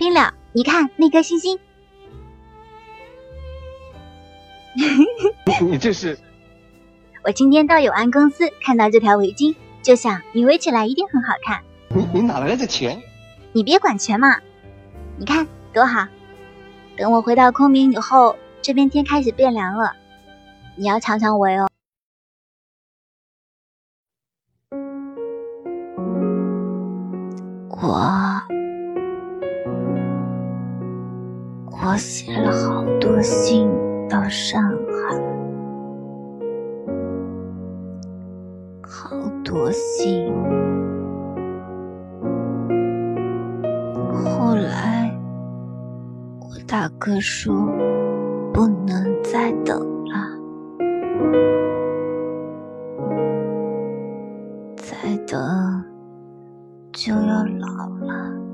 冰了，你看那颗星星。你这是？我今天到永安公司看到这条围巾，就想你围起来一定很好看。你你哪来的钱？你别管钱嘛，你看多好。等我回到昆明以后，这边天开始变凉了，你要常常围哦。我我写了好多信到上海，好多信。后来我大哥说不能再等了，再等。就要老了。